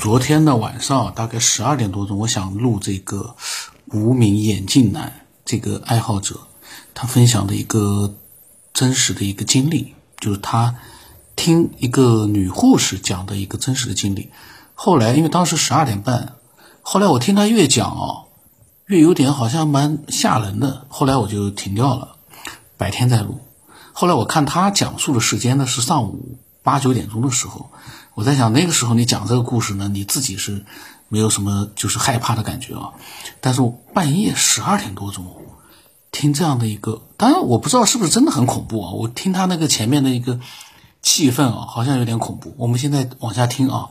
昨天的晚上大概十二点多钟，我想录这个无名眼镜男这个爱好者，他分享的一个真实的一个经历，就是他听一个女护士讲的一个真实的经历。后来因为当时十二点半，后来我听他越讲哦，越有点好像蛮吓人的，后来我就停掉了，白天再录。后来我看他讲述的时间呢是上午八九点钟的时候。我在想那个时候你讲这个故事呢，你自己是没有什么就是害怕的感觉啊。但是半夜十二点多钟听这样的一个，当然我不知道是不是真的很恐怖啊。我听他那个前面的一个气氛啊，好像有点恐怖。我们现在往下听啊。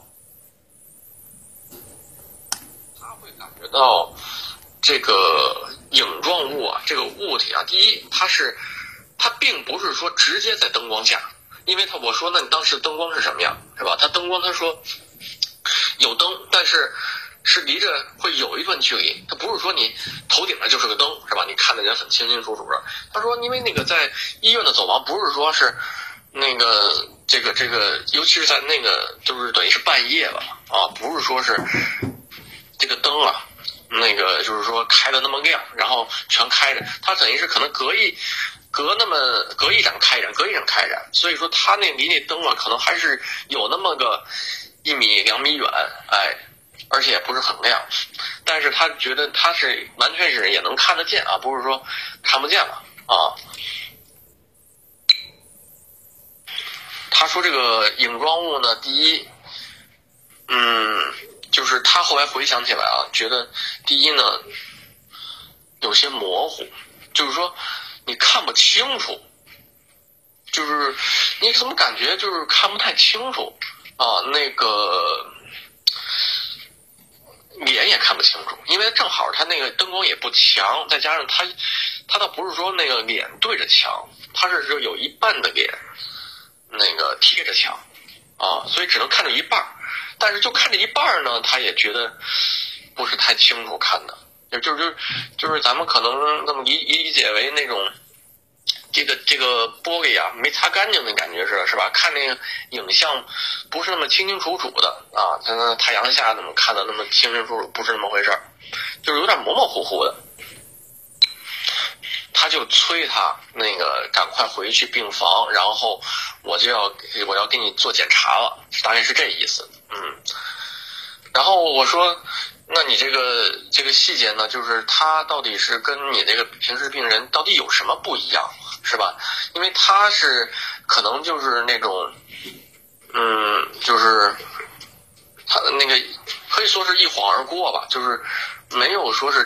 他会感觉到这个影状物啊，这个物体啊，第一，它是它并不是说直接在灯光下。因为他我说那你当时灯光是什么样，是吧？他灯光他说有灯，但是是离着会有一段距离。他不是说你头顶上就是个灯，是吧？你看的人很清清楚楚的。他说，因为那个在医院的走廊不是说是那个这个这个，尤其是在那个就是等于是半夜了啊，不是说是这个灯啊，那个就是说开的那么亮，然后全开着，它等于是可能隔一。隔那么隔一盏开着，隔一盏开着，所以说他那离那灯啊，可能还是有那么个一米两米远，哎，而且不是很亮，但是他觉得他是完全是也能看得见啊，不是说看不见了啊。他说这个影状物呢，第一，嗯，就是他后来回想起来啊，觉得第一呢有些模糊，就是说。你看不清楚，就是你怎么感觉就是看不太清楚啊？那个脸也看不清楚，因为正好他那个灯光也不强，再加上他他倒不是说那个脸对着墙，他是说有一半的脸那个贴着墙啊，所以只能看着一半但是就看着一半呢，他也觉得不是太清楚看的。就就是就是咱们可能那么理理解为那种，这个这个玻璃啊没擦干净的感觉是是吧？看那个影像不是那么清清楚楚的啊，在那太阳下怎么看的那么清清楚楚？不是那么回事儿，就是有点模模糊糊的。他就催他那个赶快回去病房，然后我就要我要给你做检查了，大概是这意思。嗯，然后我说。那你这个这个细节呢，就是他到底是跟你这个平时病人到底有什么不一样，是吧？因为他是可能就是那种，嗯，就是他那个可以说是一晃而过吧，就是没有说是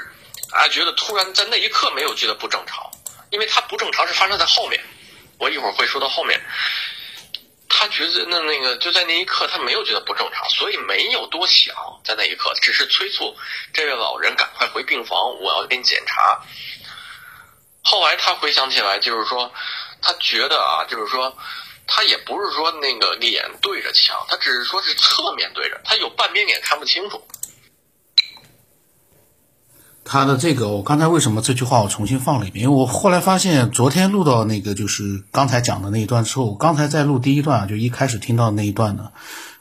啊，觉得突然在那一刻没有觉得不正常，因为他不正常是发生在后面，我一会儿会说到后面。他觉得那那个就在那一刻，他没有觉得不正常，所以没有多想，在那一刻只是催促这位老人赶快回病房，我要给你检查。后来他回想起来，就是说他觉得啊，就是说他也不是说那个脸对着墙，他只是说是侧面对着，他有半边脸看不清楚。他的这个，我刚才为什么这句话我重新放了一遍？因为我后来发现，昨天录到那个就是刚才讲的那一段之后，我刚才在录第一段啊，就一开始听到那一段呢，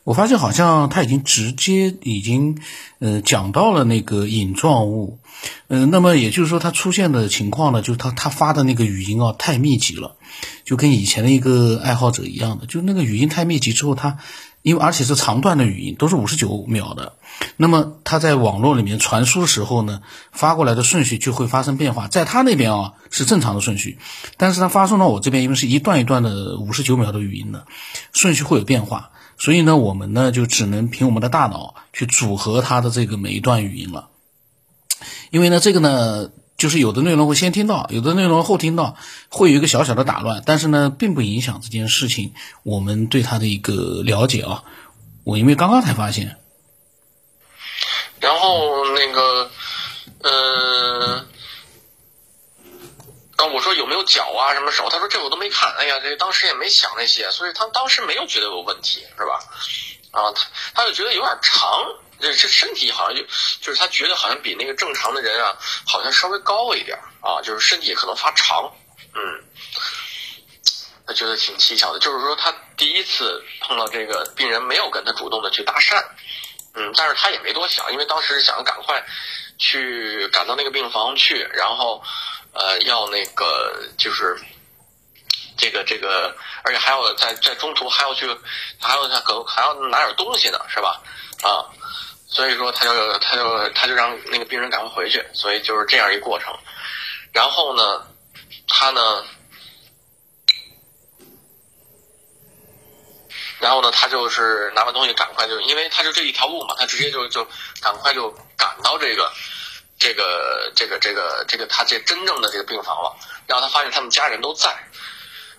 我发现好像他已经直接已经呃讲到了那个影状物，嗯，那么也就是说，他出现的情况呢，就是他他发的那个语音啊太密集了，就跟以前的一个爱好者一样的，就那个语音太密集之后，他。因为而且是长段的语音，都是五十九秒的，那么它在网络里面传输的时候呢，发过来的顺序就会发生变化。在他那边啊是正常的顺序，但是他发送到我这边，因为是一段一段的五十九秒的语音的顺序会有变化，所以呢，我们呢就只能凭我们的大脑去组合它的这个每一段语音了。因为呢，这个呢。就是有的内容会先听到，有的内容后听到，会有一个小小的打乱，但是呢，并不影响这件事情我们对他的一个了解啊。我因为刚刚才发现。然后那个，嗯，啊，我说有没有脚啊，什么手？他说这我都没看。哎呀，这当时也没想那些，所以他当时没有觉得有问题，是吧？啊，他他就觉得有点长。这这身体好像就就是他觉得好像比那个正常的人啊，好像稍微高一点啊，就是身体可能发长，嗯，他觉得挺蹊跷的。就是说他第一次碰到这个病人没有跟他主动的去搭讪，嗯，但是他也没多想，因为当时想赶快去赶到那个病房去，然后呃要那个就是这个这个，而且还要在在中途还要去，还要他可还要拿点东西呢，是吧？啊，所以说他就他就他就让那个病人赶快回去，所以就是这样一过程。然后呢，他呢。然后呢，他就是拿完东西赶快就，因为他就这一条路嘛，他直接就就赶快就赶到这个这个这个这个这个他这真正的这个病房了。然后他发现他们家人都在，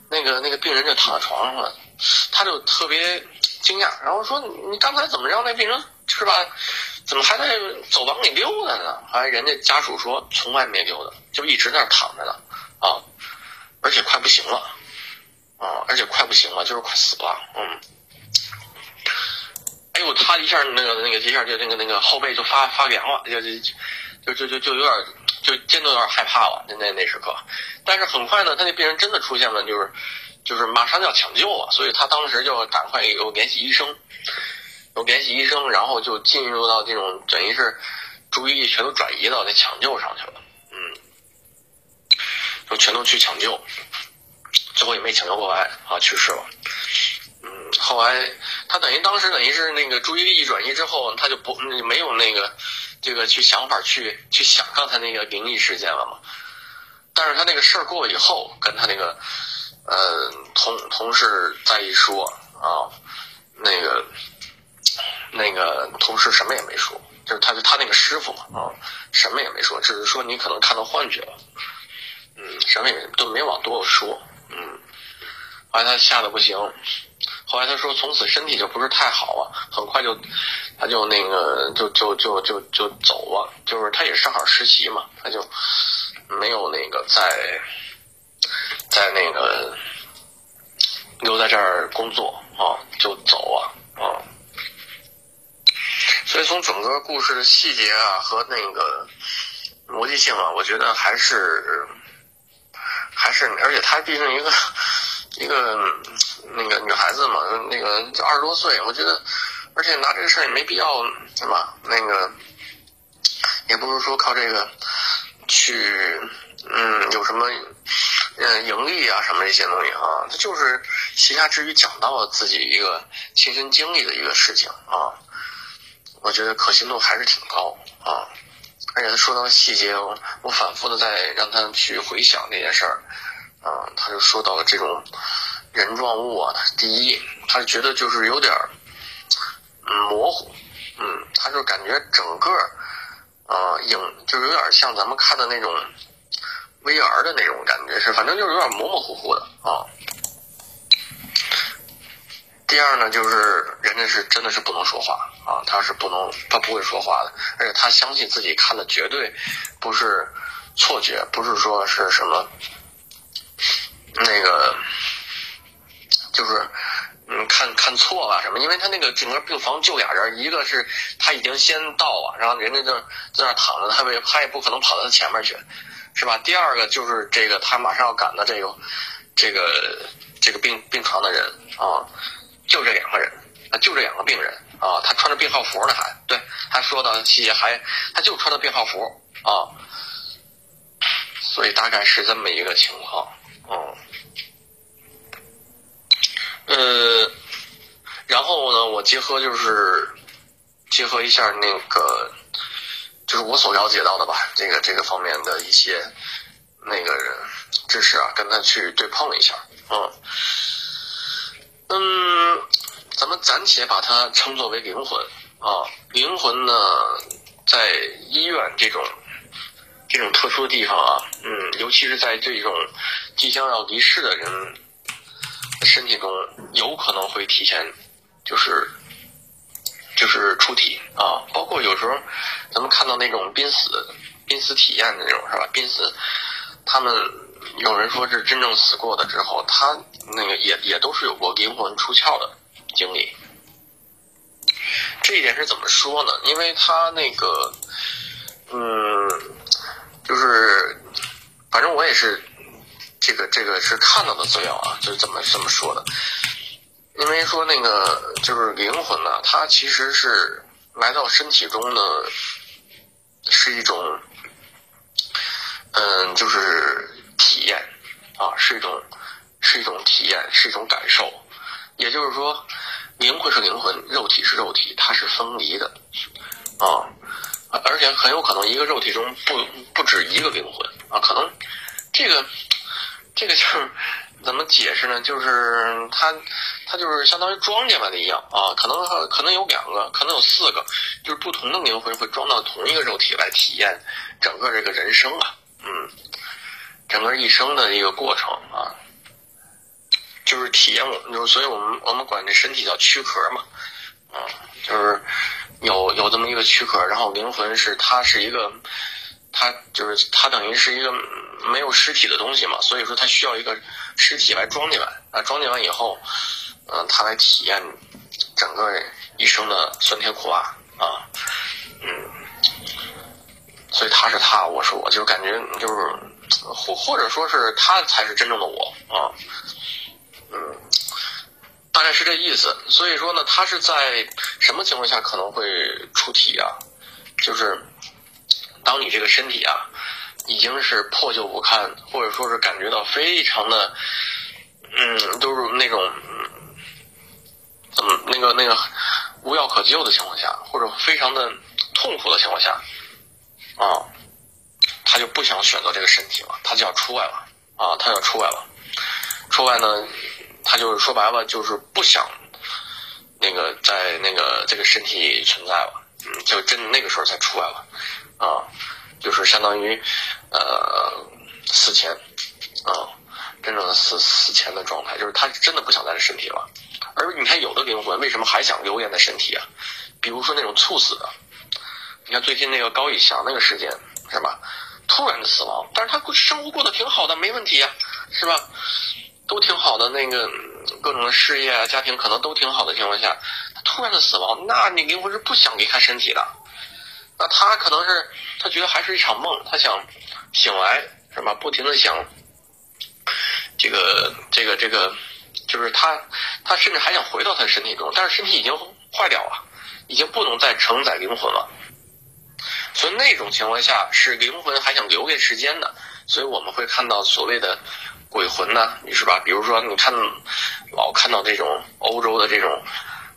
那个那个病人就躺在床上了，他就特别惊讶，然后说：“你刚才怎么让那病人是吧？怎么还在走廊里溜达呢？”后来人家家属说：“从来没溜达，就一直在那躺着呢，啊，而且快不行了，啊，而且快不行了，就是快死了，嗯。”哎呦，他一下那个那个一下就那个那个后背就发发凉了，就就就就就就有点就真的有点害怕了。那那那时刻，但是很快呢，他那病人真的出现了，就是就是马上就要抢救了，所以他当时就赶快有联系医生，有联系医生，然后就进入到这种等于是注意力全都转移到那抢救上去了，嗯，就全都去抢救，最后也没抢救过来啊，去世了。嗯后来，他等于当时等于是那个注意力一转移之后，他就不没有那个这个去想法去去想刚才那个灵异事件了嘛。但是他那个事儿过了以后，跟他那个呃同同事再一说啊，那个那个同事什么也没说，就是他就他那个师傅嘛啊，什么也没说，只是说你可能看到幻觉了，嗯，什么也都没往多了说，嗯，后来他吓得不行。后来他说，从此身体就不是太好啊，很快就，他就那个就就就就就走了，就是他也正好实习嘛，他就没有那个在在那个留在这儿工作啊，就走啊啊。所以从整个故事的细节啊和那个逻辑性啊，我觉得还是还是，而且她毕竟一个一个。那个女孩子嘛，那个二十多岁，我觉得，而且拿这个事儿也没必要，对吧？那个，也不是说靠这个去，嗯，有什么，嗯，盈利啊什么这些东西啊，他就是闲暇之余讲到了自己一个亲身经历的一个事情啊，我觉得可信度还是挺高啊，而且他说到细节，我反复的在让他去回想这件事儿，啊，他就说到了这种。人状物啊，第一，他觉得就是有点嗯模糊，嗯，他就感觉整个啊影就是有点像咱们看的那种 VR 的那种感觉，是反正就是有点模模糊糊的啊。第二呢，就是人家是真的是不能说话啊，他是不能，他不会说话的，而且他相信自己看的绝对不是错觉，不是说是什么那个。就是，嗯，看看错了什么？因为他那个整个病房就俩人，一个是他已经先到了，然后人家就在那躺着，他也他也不可能跑到他前面去，是吧？第二个就是这个他马上要赶的这个这个这个病病床的人啊，就这两个人啊，就这两个病人啊，他穿着病号服呢，还对，他说的细节还他就穿着病号服啊，所以大概是这么一个情况，嗯。呃，然后呢，我结合就是结合一下那个，就是我所了解到的吧，这个这个方面的一些那个知识啊，跟他去对碰一下，嗯嗯，咱们暂且把它称作为灵魂啊，灵魂呢，在医院这种这种特殊的地方啊，嗯，尤其是在这种即将要离世的人。身体中有可能会提前，就是就是出体啊，包括有时候咱们看到那种濒死濒死体验的那种是吧？濒死，他们有人说是真正死过的之后，他那个也也都是有过灵魂出窍的经历。这一点是怎么说呢？因为他那个，嗯，就是反正我也是。这个这个是看到的资料啊，就是怎么怎么说的？因为说那个就是灵魂呢，它其实是来到身体中呢，是一种，嗯，就是体验啊，是一种，是一种体验，是一种感受。也就是说，灵魂是灵魂，肉体是肉体，它是分离的啊，而且很有可能一个肉体中不不止一个灵魂啊，可能这个这个就是怎么解释呢？就是它它就是相当于庄稼的一样啊，可能可能有两个，可能有四个，就是不同的灵魂会装到同一个肉体来体验整个这个人生啊，嗯，整个一生的一个过程啊。就是体验我，就是所以我们我们管这身体叫躯壳嘛，啊，就是有有这么一个躯壳，然后灵魂是它是一个，它就是它等于是一个没有尸体的东西嘛，所以说它需要一个尸体来装进来，啊，装进来以后，嗯，它来体验整个一生的酸甜苦辣啊，嗯，所以他是他，我是我，就感觉就是或或者说是他才是真正的我啊。大概是这意思。所以说呢，他是在什么情况下可能会出体啊？就是当你这个身体啊，已经是破旧不堪，或者说是感觉到非常的，嗯，都是那种，怎么那个那个无药可救的情况下，或者非常的痛苦的情况下，啊，他就不想选择这个身体了，他就要出来了啊，他要出来了，出来呢。他就是说白了，就是不想那个在那个这个身体存在了，嗯，就真那个时候才出来了，啊，就是相当于呃死前，啊，真正的死死前的状态，就是他真的不想在这身体了。而你看，有的灵魂为什么还想留恋在身体啊？比如说那种猝死的，你看最近那个高以翔那个事件是吧？突然的死亡，但是他生活过得挺好的，没问题呀，是吧？都挺好的，那个各种事业啊、家庭可能都挺好的情况下，突然的死亡，那你灵魂是不想离开身体的。那他可能是他觉得还是一场梦，他想醒来，是吧？不停的想这个这个这个，就是他他甚至还想回到他的身体中，但是身体已经坏掉了，已经不能再承载灵魂了。所以那种情况下是灵魂还想留给时间的，所以我们会看到所谓的。鬼魂呢？你是吧？比如说，你看，老看到这种欧洲的这种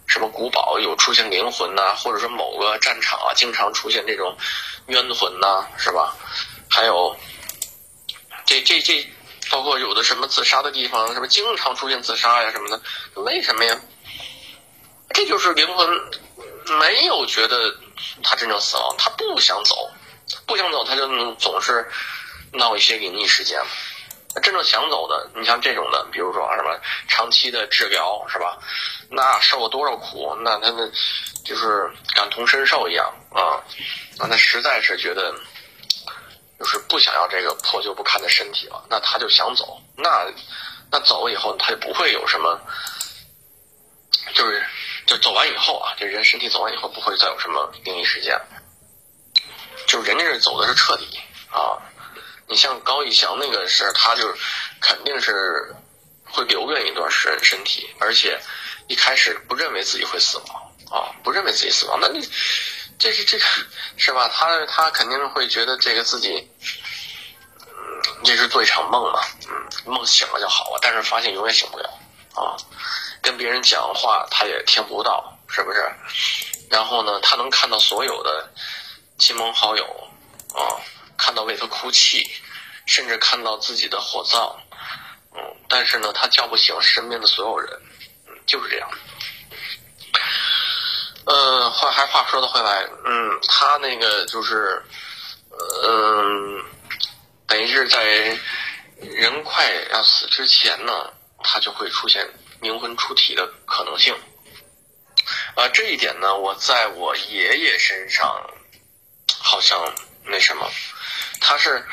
什么古堡有出现灵魂呐，或者说某个战场啊，经常出现这种冤魂呐，是吧？还有这这这，包括有的什么自杀的地方，什么经常出现自杀呀什么的，为什么呀？这就是灵魂没有觉得他真正死亡，他不想走，不想走，他就总是闹一些灵异事件。真正想走的，你像这种的，比如说啊什么长期的治疗，是吧？那受了多少苦，那他们就是感同身受一样啊。那他实在是觉得，就是不想要这个破旧不堪的身体了，那他就想走。那那走了以后，他就不会有什么，就是就走完以后啊，这人身体走完以后，不会再有什么灵异事件。就人家是走的是彻底啊。你像高以翔那个是，他就肯定是会留恋一段身身体，而且一开始不认为自己会死亡啊，不认为自己死亡。那你这是这个是吧？他他肯定会觉得这个自己，嗯，这是做一场梦嘛，嗯，梦醒了就好了，但是发现永远醒不了啊。跟别人讲话他也听不到，是不是？然后呢，他能看到所有的亲朋好友啊。看到为他哭泣，甚至看到自己的火葬，嗯，但是呢，他叫不醒身边的所有人，嗯，就是这样。嗯，话还话说的回来，嗯，他那个就是，嗯，等于是在人快要死之前呢，他就会出现灵魂出体的可能性。啊，这一点呢，我在我爷爷身上好像那什么。他是，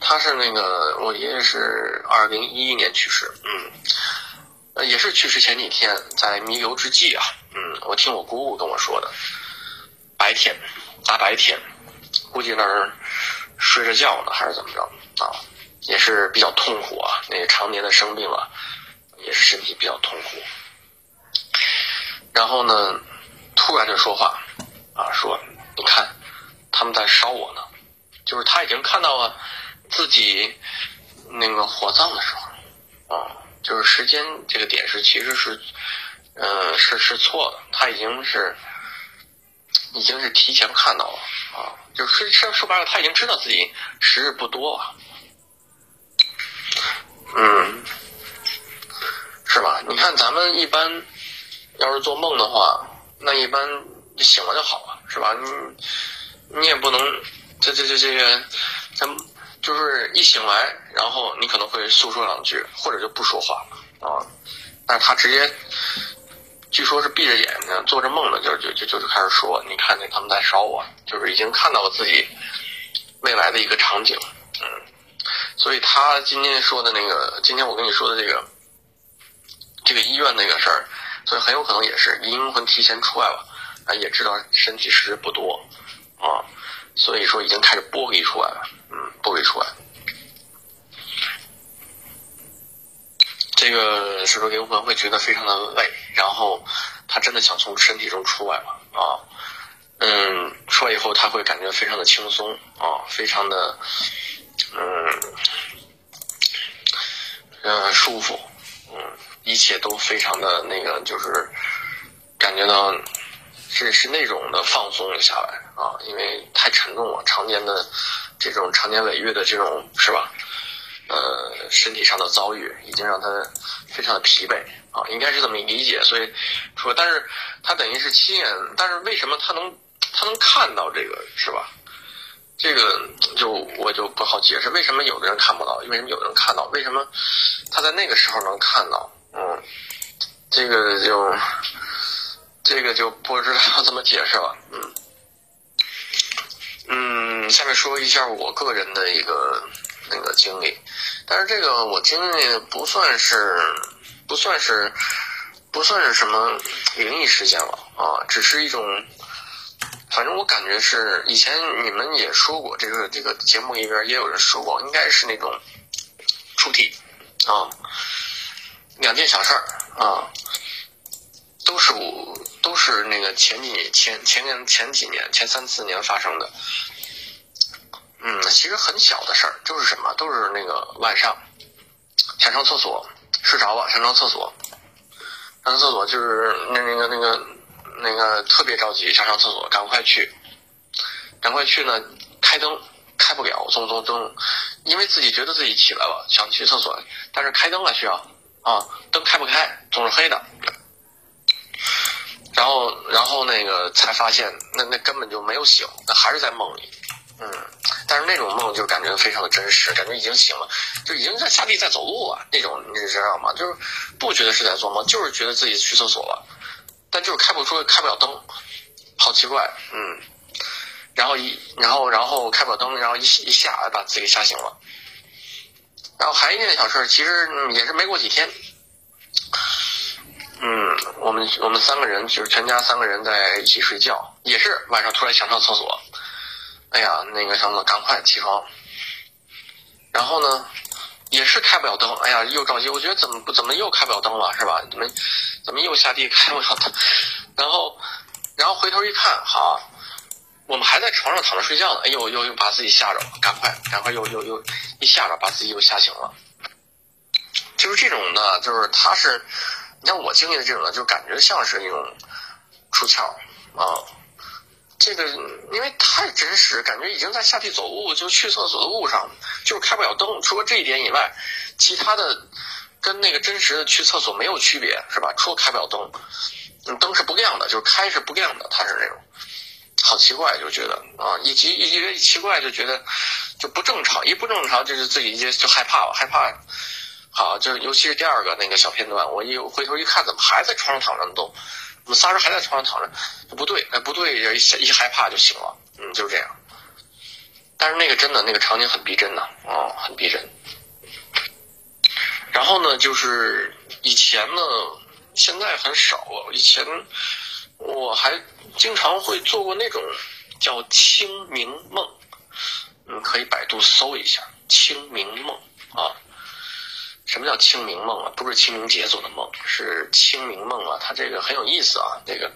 他是那个我爷爷是二零一一年去世，嗯，也是去世前几天在弥留之际啊，嗯，我听我姑姑跟我说的，白天，大白天，估计那儿睡着觉呢还是怎么着啊，也是比较痛苦啊，那个常年的生病啊，也是身体比较痛苦，然后呢，突然就说话，啊，说你看他们在烧我呢，就是他已经看到了自己那个火葬的时候啊，就是时间这个点是其实是，呃，是是错的，他已经是已经是提前看到了啊，就是说说白了，他已经知道自己时日不多了，嗯，是吧？你看咱们一般要是做梦的话，那一般。醒了就好了，是吧？你你也不能这这这这个，咱就是一醒来，然后你可能会诉说两句，或者就不说话啊。但是他直接，据说是闭着眼睛做着梦呢，就就就就是开始说，你看见他们在烧我，就是已经看到了自己未来的一个场景，嗯。所以他今天说的那个，今天我跟你说的这个这个医院那个事儿，所以很有可能也是阴魂提前出来了。啊，也知道身体时日不多，所以说已经开始剥离出来了，嗯，剥离出来。这个是说灵魂会觉得非常的累，然后他真的想从身体中出来了，啊，嗯，出来以后他会感觉非常的轻松，啊，非常的，嗯，嗯，舒服，嗯，一切都非常的那个，就是感觉到。是是那种的放松了下来啊，因为太沉重了，常年的这种长年累月的这种是吧？呃，身体上的遭遇已经让他非常的疲惫啊，应该是这么理解。所以说，但是他等于是亲眼，但是为什么他能他能看到这个是吧？这个就我就不好解释，为什么有的人看不到，为什么有的人看到？为什么他在那个时候能看到？嗯，这个就。这个就不知道怎么解释了，嗯，下面说一下我个人的一个那个经历，但是这个我经历不算是不算是不算是什么灵异事件了啊，只是一种，反正我感觉是以前你们也说过，这个这个节目里边也有人说过，应该是那种出体啊，两件小事儿啊，都是我。都是那个前几年、前前年、前几年、前三四年发生的，嗯，其实很小的事儿，就是什么，都是那个晚上想上厕所，睡着了想上厕所，上厕所就是那那个那个那个特别着急想上厕所，赶快去，赶快去呢，开灯开不了，总总总，因为自己觉得自己起来了想去厕所，但是开灯了需要啊，灯开不开，总是黑的。然后，然后那个才发现，那那根本就没有醒，那还是在梦里，嗯，但是那种梦就感觉非常的真实，感觉已经醒了，就已经在下地在走路了那种，你知道吗？就是不觉得是在做梦，就是觉得自己去厕所了，但就是开不出，开不了灯，好奇怪，嗯，然后一，然后然后开不了灯，然后一一下把自己吓醒了，然后还一件小事，其实也是没过几天。嗯，我们我们三个人就是全家三个人在一起睡觉，也是晚上突然想上厕所，哎呀，那个什么赶快起床，然后呢，也是开不了灯，哎呀，又着急，我觉得怎么不怎么又开不了灯了，是吧？怎么怎么又下地开不了灯？然后然后回头一看，好，我们还在床上躺着睡觉呢，哎呦，又又把自己吓着了，赶快赶快又又又一吓着把自己又吓醒了，就是这种的，就是他是。你像我经历的这种呢，就感觉像是那种出窍啊，这个因为太真实，感觉已经在下地走路，就去厕所的路上，就是开不了灯。除了这一点以外，其他的跟那个真实的去厕所没有区别，是吧？除了开不了灯，灯是不亮的，就是开是不亮的，它是那种，好奇怪，就觉得啊，一一一一奇怪就觉得就不正常，一不正常就是自己就就害怕了，害怕。好，就是尤其是第二个那个小片段，我一回头一看，怎么还在床上躺着都？我们仨人还在床上躺着，不对，哎，不对，一一害怕就醒了，嗯，就是这样。但是那个真的，那个场景很逼真呐，啊，很逼真。然后呢，就是以前呢，现在很少了。以前我还经常会做过那种叫清明梦，嗯，可以百度搜一下清明梦啊。什么叫清明梦啊？不是清明节做的梦，是清明梦啊。它这个很有意思啊，这个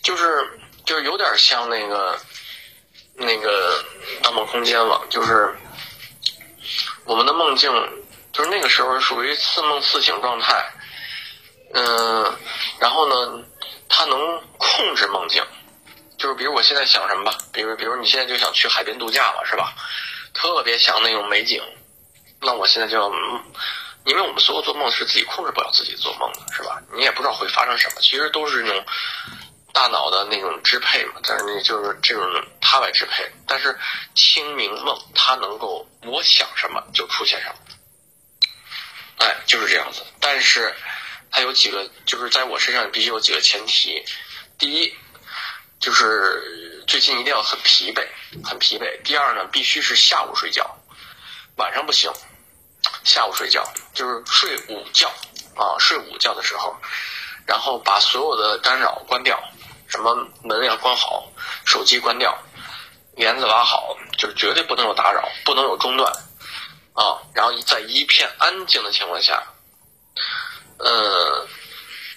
就是就是有点像那个那个《盗梦空间》了，就是我们的梦境，就是那个时候属于似梦似醒状态，嗯，然后呢，它能控制梦境，就是比如我现在想什么吧，比如比如你现在就想去海边度假了，是吧？特别想那种美景，那我现在就要，因为我们所有做梦是自己控制不了自己做梦的，是吧？你也不知道会发生什么，其实都是那种大脑的那种支配嘛，但是那就是这种它来支配。但是清明梦它能够我想什么就出现什么，哎，就是这样子。但是它有几个，就是在我身上必须有几个前提，第一就是最近一定要很疲惫。很疲惫。第二呢，必须是下午睡觉，晚上不行。下午睡觉就是睡午觉啊，睡午觉的时候，然后把所有的干扰关掉，什么门要关好，手机关掉，帘子拉好，就是绝对不能有打扰，不能有中断啊。然后在一片安静的情况下，呃。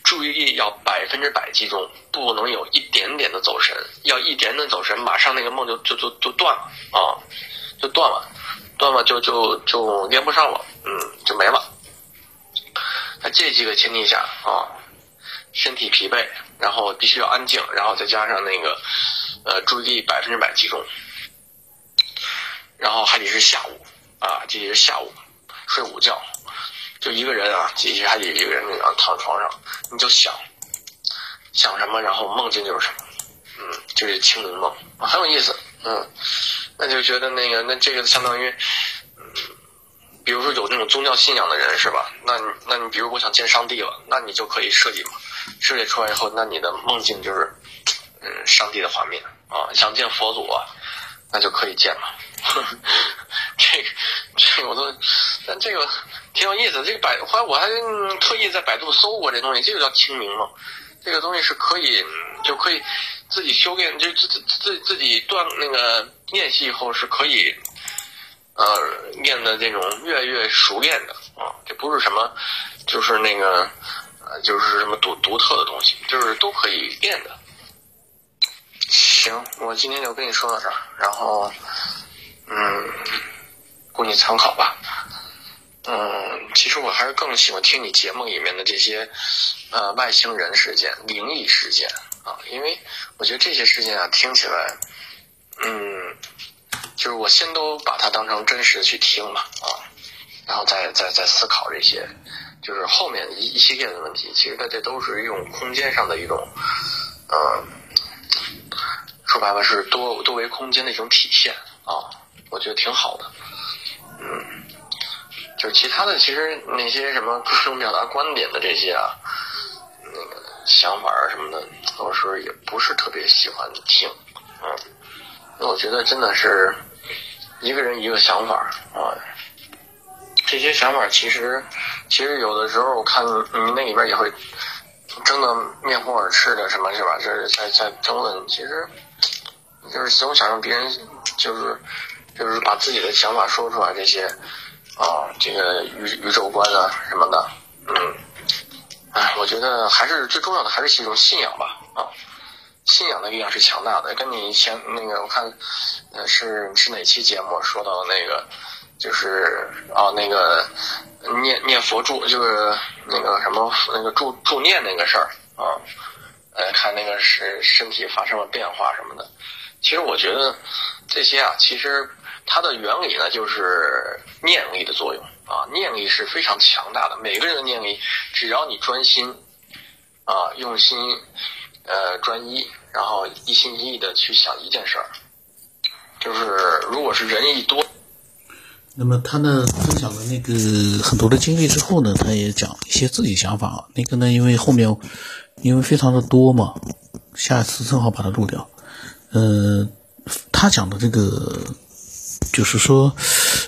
注意力要百分之百集中，不能有一点点的走神。要一点点走神，马上那个梦就就就就断了啊，就断了，断了就就就连不上了，嗯，就没了。在这几个前提下啊，身体疲惫，然后必须要安静，然后再加上那个呃注意力百分之百集中，然后还得是下午啊，这是下午睡午觉。就一个人啊，其实还得一个人那样躺床上，你就想想什么，然后梦境就是什么，嗯，就是清明梦，很有意思，嗯，那就觉得那个那这个相当于，嗯，比如说有那种宗教信仰的人是吧？那那你比如我想见上帝了，那你就可以设计嘛，设计出来以后，那你的梦境就是嗯上帝的画面啊，想见佛祖啊，那就可以见嘛。这个这个我都，但这个。挺有意思，这个百后来我还特意在百度搜过这东西，这个叫清明嘛，这个东西是可以就可以自己修炼，就自自自自己断那个练习以后是可以，呃，练的这种越来越熟练的啊，这不是什么，就是那个呃，就是什么独独特的东西，就是都可以练的。行，我今天就跟你说到这儿，然后嗯，供你参考吧。嗯，其实我还是更喜欢听你节目里面的这些，呃，外星人事件、灵异事件啊，因为我觉得这些事件啊，听起来，嗯，就是我先都把它当成真实的去听嘛啊，然后再再再思考这些，就是后面一一系列的问题，其实它这都是一种空间上的一种，嗯，说白了是多多维空间的一种体现啊，我觉得挺好的，嗯。就其他的，其实那些什么各种表达观点的这些啊，那个想法啊什么的，有时候也不是特别喜欢听，嗯，我觉得真的是一个人一个想法啊，这些想法其实其实有的时候我看你那里边也会争得面红耳赤的，什么是吧？这是在在争论，其实就是总想让别人就是就是把自己的想法说出来这些。啊，这个宇宇宙观啊什么的，嗯，哎，我觉得还是最重要的，还是一种信仰吧。啊，信仰的力量是强大的。跟你以前那个，我看，呃，是是哪期节目说到那个，就是啊，那个念念佛助，就是那个什么那个助助念那个事儿啊，呃，看那个是身体发生了变化什么的。其实我觉得这些啊，其实。它的原理呢，就是念力的作用啊，念力是非常强大的。每个人的念力，只要你专心啊，用心呃专一，然后一心一意的去想一件事儿，就是如果是人一多，那么他呢分享了那个很多的经历之后呢，他也讲一些自己想法。那个呢，因为后面因为非常的多嘛，下一次正好把它录掉。呃，他讲的这个。就是说，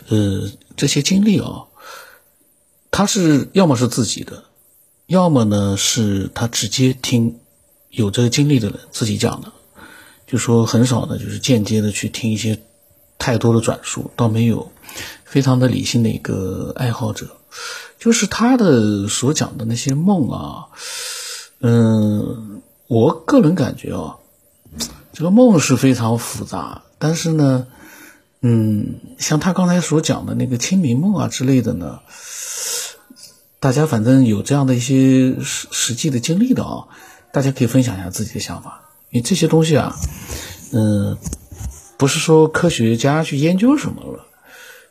呃，这些经历啊，他是要么是自己的，要么呢是他直接听有这个经历的人自己讲的，就说很少的，就是间接的去听一些太多的转述，倒没有非常的理性的一个爱好者，就是他的所讲的那些梦啊，嗯，我个人感觉啊。这个梦是非常复杂，但是呢，嗯，像他刚才所讲的那个清明梦啊之类的呢，大家反正有这样的一些实实际的经历的啊，大家可以分享一下自己的想法。因为这些东西啊，嗯，不是说科学家去研究什么了，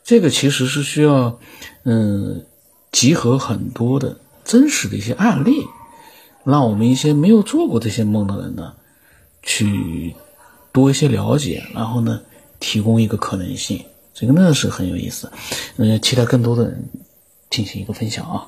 这个其实是需要，嗯，集合很多的真实的一些案例，让我们一些没有做过这些梦的人呢。去多一些了解，然后呢，提供一个可能性，这个呢是很有意思，嗯，期待更多的人进行一个分享啊。